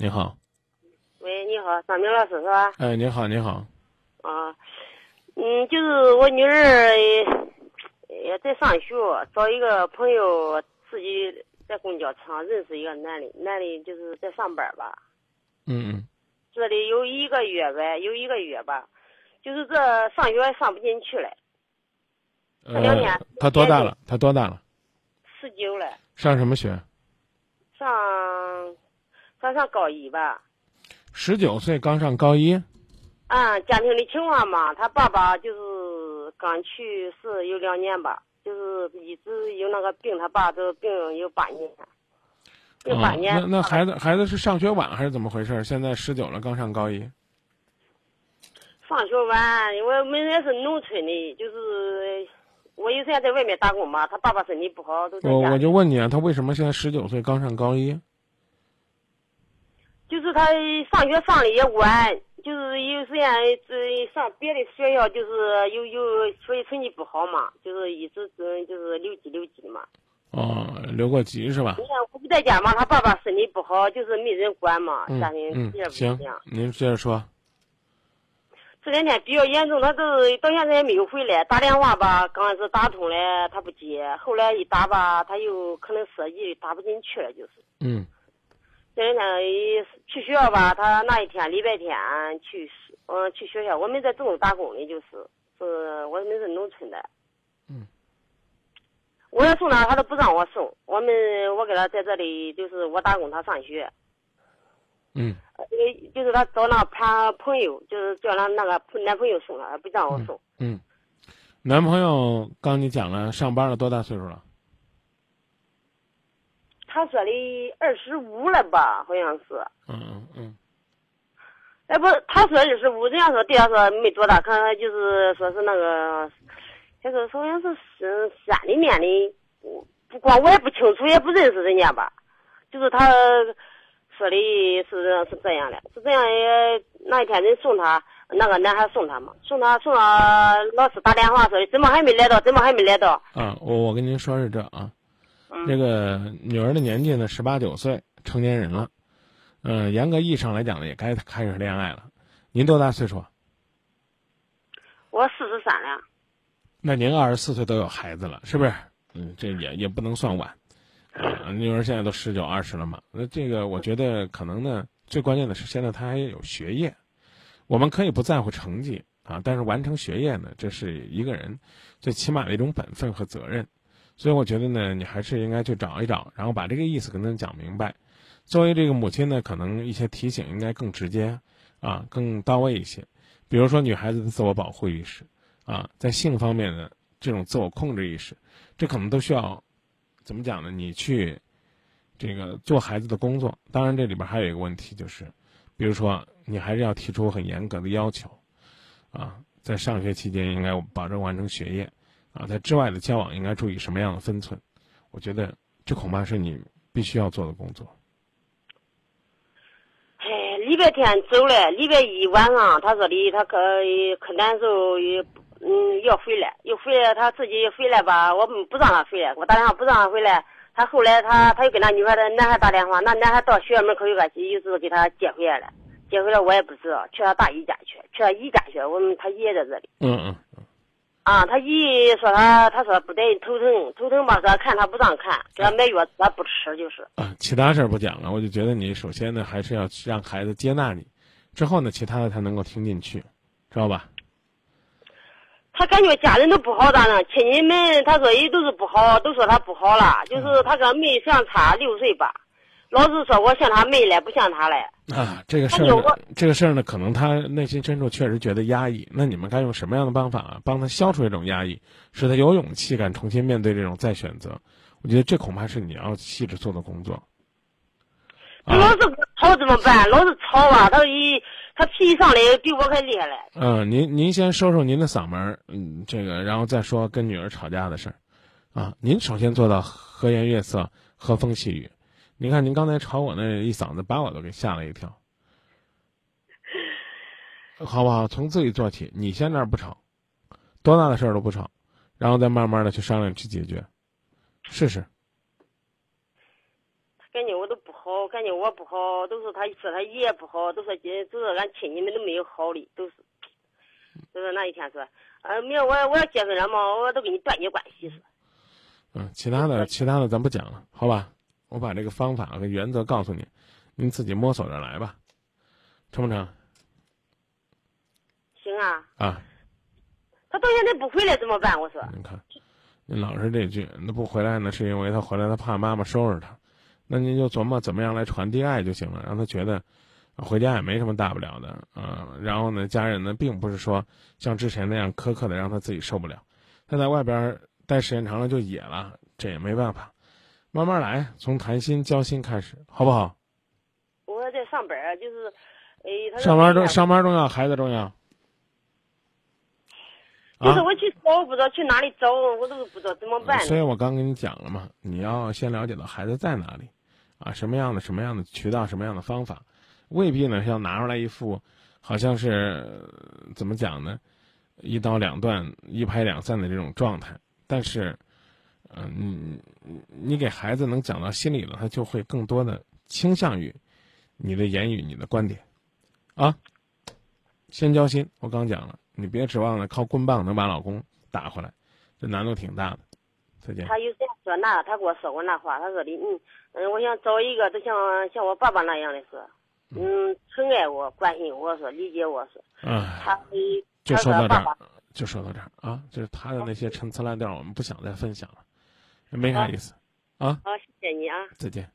你好，喂，你好，张明老师是吧？哎，你好，你好，啊，嗯，就是我女儿也也在上学，找一个朋友，自己在公交车上认识一个男的，男的就是在上班吧，嗯嗯，这里有一个月呗，有一个月吧，就是这上学上不进去了，他两年呃，他多大了？他多大了？十九了，上什么学？上上上高一吧。十九岁刚上高一。啊，家庭的情况嘛，他爸爸就是刚去世有两年吧，就是一直有那个病，他爸都病有八年，有八啊，年。那那孩子孩子是上学晚还是怎么回事？现在十九了，刚上高一。上学晚，因为我们也是农村的，就是我有时间在外面打工嘛，他爸爸身体不好，都在。我我就问你啊，他为什么现在十九岁刚上高一？就是他上学上的也晚，就是有时间这上别的学校，就是有有学习成绩不好嘛，就是一直嗯就是留级留级嘛。哦，留过级是吧？你看我不在家嘛，他爸爸身体不好，就是没人管嘛，嗯家庭嗯也，不行。，您接着说。这两天比较严重，他都到现在也没有回来，打电话吧，刚开始打通了他不接，后来一打吧，他又可能设计打不进去了，就是。嗯这两天一去学校吧，他那一天礼拜天去，嗯，去学校，我们在郑州打工的，就是，是我们是农村的。嗯。我要送他，他都不让我送。我们我给他在这里，就是我打工，他上学。嗯呃，就是他找那他朋友，就是叫他那个男朋友送他，不让我送。嗯，男朋友刚你讲了，上班了多大岁数了？他说的二十五了吧，好像是。嗯嗯嗯哎，不，他说二十五，人家说对他说没多大，可能就是说是那个，他说好像是是山里面的，我不光我也不清楚，也不认识人家吧，就是他说的是是这样的，是这样的。那一天人送他，那个男孩送他嘛，送他送他，老师打电话说的，怎么还没来到？怎么还没来到？嗯，我我跟您说是这啊，嗯这个女儿的年纪呢，十八九岁，成年人了，嗯、严格意义上来讲呢，也该开始恋爱了。您多大岁数啊？我四十三了，那您二十四岁都有孩子了，是不是？嗯，这也也不能算晚。啊，女儿现在都十九二十了嘛，那这个我觉得可能呢，最关键的是现在她还有学业，我们可以不在乎成绩啊，但是完成学业呢，这是一个人最起码的一种本分和责任，所以我觉得呢，你还是应该去找一找，然后把这个意思跟他讲明白。作为这个母亲呢，可能一些提醒应该更直接，啊，更到位一些。比如说女孩子的自我保护意识，啊，在性方面的这种自我控制意识，这可能都需要怎么讲呢？你去这个做孩子的工作。当然，这里边还有一个问题，就是比如说你还是要提出很严格的要求，啊，在上学期间应该保证完成学业，啊，在之外的交往应该注意什么样的分寸？我觉得这恐怕是你必须要做的工作。哎，礼拜天走了，礼拜一晚上他说的他可可难受，也嗯要回来，又回来他自己回来吧，我不让他回来，我打电话不让他回来，他后来他他又给那女孩的男孩打电话，那男孩到学校门口有个又是给他接回来了，接回来我也不知道，去他大姨家去，去他姨家去，我们他姨也在这里。嗯嗯嗯啊，他姨说他，他说不得头疼，头疼吧，说看他不让看，给他买药他不吃，就是。啊，其他事儿不讲了，我就觉得你首先呢，还是要让孩子接纳你，之后呢，其他的才能够听进去，知道吧？他感觉家人都不好，咋弄？亲戚们他说也都是不好，都说他不好了，就是他跟妹相差六岁吧，老是说我像他妹了，不像他了。啊，这个事儿这个事儿呢，可能他内心深处确实觉得压抑。那你们该用什么样的办法啊，帮他消除这种压抑，使他有勇气敢重新面对这种再选择？我觉得这恐怕是你要细致做的工作。他老是吵怎么办？老是吵吧，他一他脾气上来比我还厉害嘞。嗯，您您先收收您的嗓门儿，嗯，这个，然后再说跟女儿吵架的事儿，啊，您首先做到和颜悦色、和风细雨。您看您刚才吵我那一嗓子，把我都给吓了一跳，好不好？从自己做起，你先那儿不吵，多大的事儿都不吵，然后再慢慢的去商量去解决，试试。感觉我都不好好，感觉我不好，都是他说他爷不好，都说姐都说俺亲戚们都没有好的，都是。就是那一天说，呃，明我我要结婚了嘛，我都给你断绝关系说。嗯，其他的其他的咱不讲了，好吧？我把这个方法和原则告诉你，您自己摸索着来吧，成不成？行啊。啊。他到现在不回来怎么办？我说。你看，您老是这句，那不回来呢，是因为他回来他怕妈妈收拾他，那您就琢磨怎么样来传递爱就行了，让他觉得回家也没什么大不了的啊。然后呢，家人呢并不是说像之前那样苛刻的让他自己受不了，他在外边待时间长了就野了，这也没办法，慢慢来，从谈心交心开始，好不好？我在上班，就是，哎，上班重上班重要，孩子重要。就是我去找，不知道去哪里找，我都不知道怎么办。所以我刚跟你讲了嘛，你要先了解到孩子在哪里，啊，什么样的什么样的渠道，什么样的方法，未必呢是要拿出来一副，好像是怎么讲呢，一刀两断、一拍两散的这种状态。但是，嗯，你你给孩子能讲到心里了，他就会更多的倾向于你的言语、你的观点，啊，先交心。我刚讲了。你别指望了，靠棍棒能把老公打回来，这难度挺大的。再见。他有这样说那，他跟我说过那话，他说的，嗯嗯，我想找一个，就像像我爸爸那样的说，嗯，疼爱我、关心我说、理解我说。嗯。他就说到这儿，就说到这儿啊，就是他的那些陈词滥调，我们不想再分享了，没啥意思。啊。好，谢谢你啊。再见。